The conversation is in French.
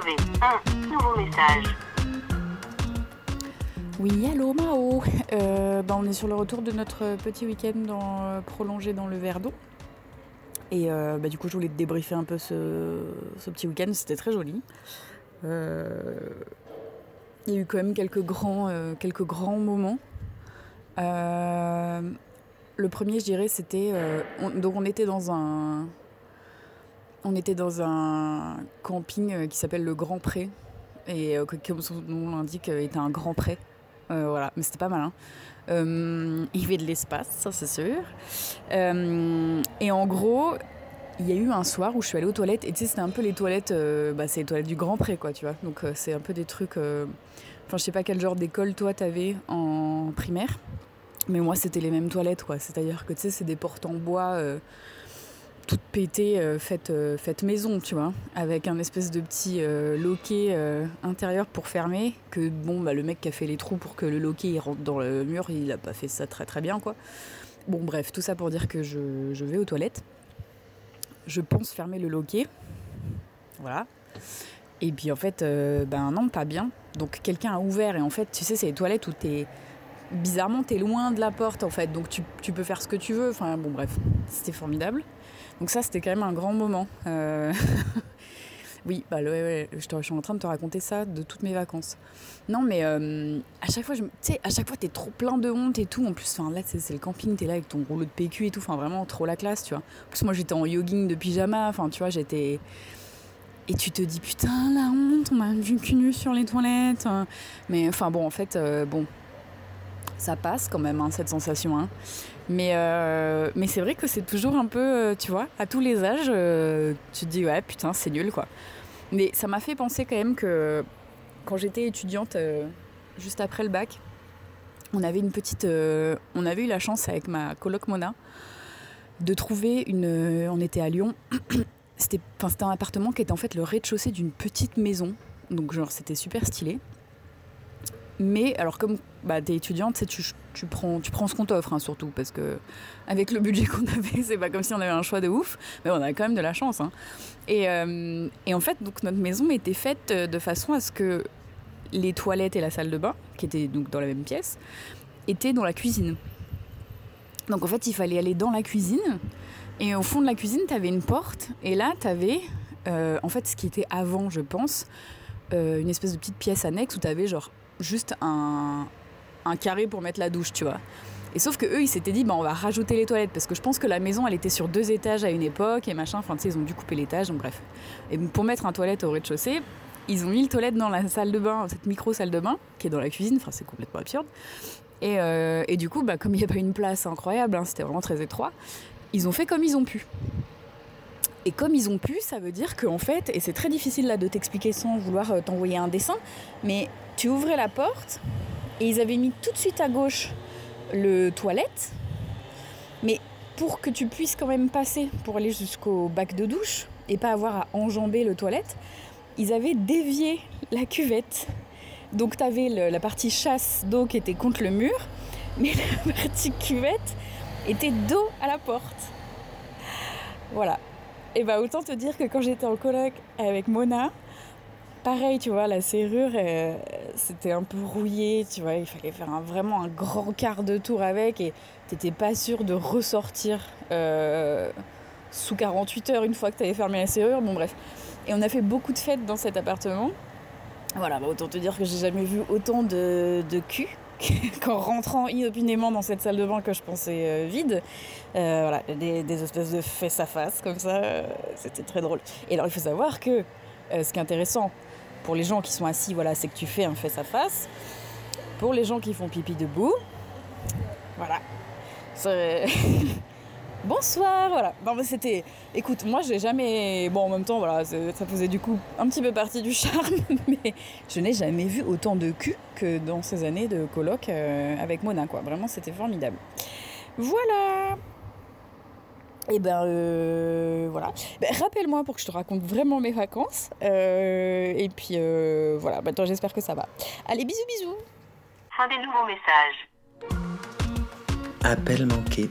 un nouveau message. Oui, allô Mao. Euh, bah, on est sur le retour de notre petit week-end euh, prolongé dans le Verdon. Et euh, bah, du coup, je voulais te débriefer un peu ce, petit week-end. C'était très joli. Il y a eu quand même quelques grands, quelques grands moments. Le premier, je dirais, c'était. on- donc, on était dans un. On était dans un camping euh, qui s'appelle le Grand Pré. Et euh, comme son nom l'indique, euh, était un grand pré. Euh, voilà, mais c'était pas mal. Euh, il y avait de l'espace, ça c'est sûr. Euh, et en gros, il y a eu un soir où je suis allée aux toilettes. Et tu sais, c'était un peu les toilettes, euh, bah, c'est les toilettes du Grand Pré, quoi, tu vois. Donc euh, c'est un peu des trucs. euh, Enfin, je sais pas quel genre d'école toi t'avais en primaire. Mais moi, c'était les mêmes toilettes, quoi. C'est-à-dire que tu sais, c'est des portes en bois. Toutes pétées, euh, faites, euh, faites maison, tu vois, avec un espèce de petit euh, loquet euh, intérieur pour fermer, que bon, bah, le mec qui a fait les trous pour que le loquet il rentre dans le mur, il a pas fait ça très très bien, quoi. Bon, bref, tout ça pour dire que je, je vais aux toilettes. Je pense fermer le loquet. Voilà. Et puis en fait, ben non, pas bien. Donc quelqu'un a ouvert et en fait, tu sais, c'est les toilettes où t'es... Bizarrement, t'es loin de la porte en fait, donc tu, tu peux faire ce que tu veux. Enfin bon, bref, c'était formidable. Donc ça, c'était quand même un grand moment. Euh, oui, bah, ouais, ouais, je, suis en train de te raconter ça de toutes mes vacances. Non, mais euh, à chaque fois, tu sais, à chaque fois, t'es trop plein de honte et tout. En plus, là, c'est c'est le camping, t'es là avec ton rouleau de PQ et tout. Enfin, vraiment trop la classe, tu vois. En plus, moi, j'étais en jogging de pyjama. Enfin, tu vois, j'étais... Et tu te dis, putain, la honte, on m'a vu cul nu sur les toilettes. hein. Mais enfin, bon, en fait, euh, bon, ça passe quand même, hein, cette sensation. Hein. Mais, euh, mais c'est vrai que c'est toujours un peu, euh, tu vois, à tous les âges, euh, tu te dis, ouais, putain, c'est nul, quoi. Mais ça m'a fait penser quand même que quand j'étais étudiante, juste après le bac, on avait une petite. on avait eu la chance avec ma coloc Mona de trouver une. on était à Lyon. C'était un appartement qui était en fait le rez-de-chaussée d'une petite maison. Donc, genre, c'était super stylé. Mais alors comme bah, étudiante, tu, sais, tu, tu, prends, tu ce qu'on t'offre hein, surtout parce que avec le budget qu'on avait, c'est pas comme si on avait un choix de ouf, mais on a quand même de la chance. hein. Et, euh, et en fait, donc notre maison était faite euh, de façon à ce que les toilettes et la salle de bain, qui étaient donc dans la même pièce, étaient dans la cuisine. Donc en fait, il fallait aller dans la cuisine et au fond de la cuisine, t'avais une porte et là, t'avais euh, en fait ce qui était avant, je pense, une espèce de petite pièce annexe où t'avais genre juste un, carré pour mettre la douche, tu vois. Et sauf que eux, ils s'étaient dit, bah, on va rajouter les toilettes parce que je pense que la maison, elle était sur deux étages à une époque et machin. Enfin, tu sais, ils ont dû couper l'étage, donc bref. Et pour mettre un toilette au rez-de-chaussée, ils ont mis le toilette dans la salle de bain, cette micro salle de bain qui est dans la cuisine. Enfin, c'est complètement absurde. Et, euh, du coup, bah, comme il n'y a pas une place incroyable, hein, c'était vraiment très étroit, ils ont fait comme ils ont pu. Et comme ils ont pu, ça veut dire qu'en fait, et c'est très difficile là de t'expliquer sans vouloir euh, t'envoyer un dessin, mais tu ouvrais la porte et ils avaient mis tout de suite à gauche le toilette, mais pour que tu puisses quand même passer pour aller jusqu'au bac de douche et pas avoir à enjamber le toilette, ils avaient dévié la cuvette. Donc tu avais la partie chasse d'eau qui était contre le mur, mais la partie cuvette était dos à la porte. Voilà. Et bah autant te dire que quand j'étais en coloc avec Mona, pareil, tu vois, la serrure, euh, c'était un peu rouillé, tu vois, il fallait faire vraiment un grand quart de tour avec et t'étais pas sûr de ressortir euh, sous 48 heures une fois que t'avais fermé la serrure. Bon, bref. Et on a fait beaucoup de fêtes dans cet appartement. Voilà, bah, autant te dire que j'ai jamais vu autant de, de cul qu'en rentrant inopinément dans cette salle de bain que je pensais euh, vide. Euh, voilà, des, espèces de fesses à face comme ça, euh, c'était très drôle. Et alors il faut savoir que ce qui est intéressant pour les gens qui sont assis, voilà, c'est que tu fais un face à face. Pour les gens qui font pipi debout, voilà. Bonsoir, voilà. Non, mais c'était. Écoute, moi, j'ai jamais. Bon, en même temps, voilà, ça faisait du coup un petit peu partie du charme, mais je n'ai jamais vu autant de cul que dans ces années de colloque euh, avec Mona, quoi. Vraiment, c'était formidable. Voilà. Et ben euh, voilà. Ben, Rappelle-moi pour que je te raconte vraiment mes vacances. Euh, et puis euh, voilà, ben, toi j'espère que ça va. Allez, bisous bisous. Fin des nouveaux messages. Appel manqué.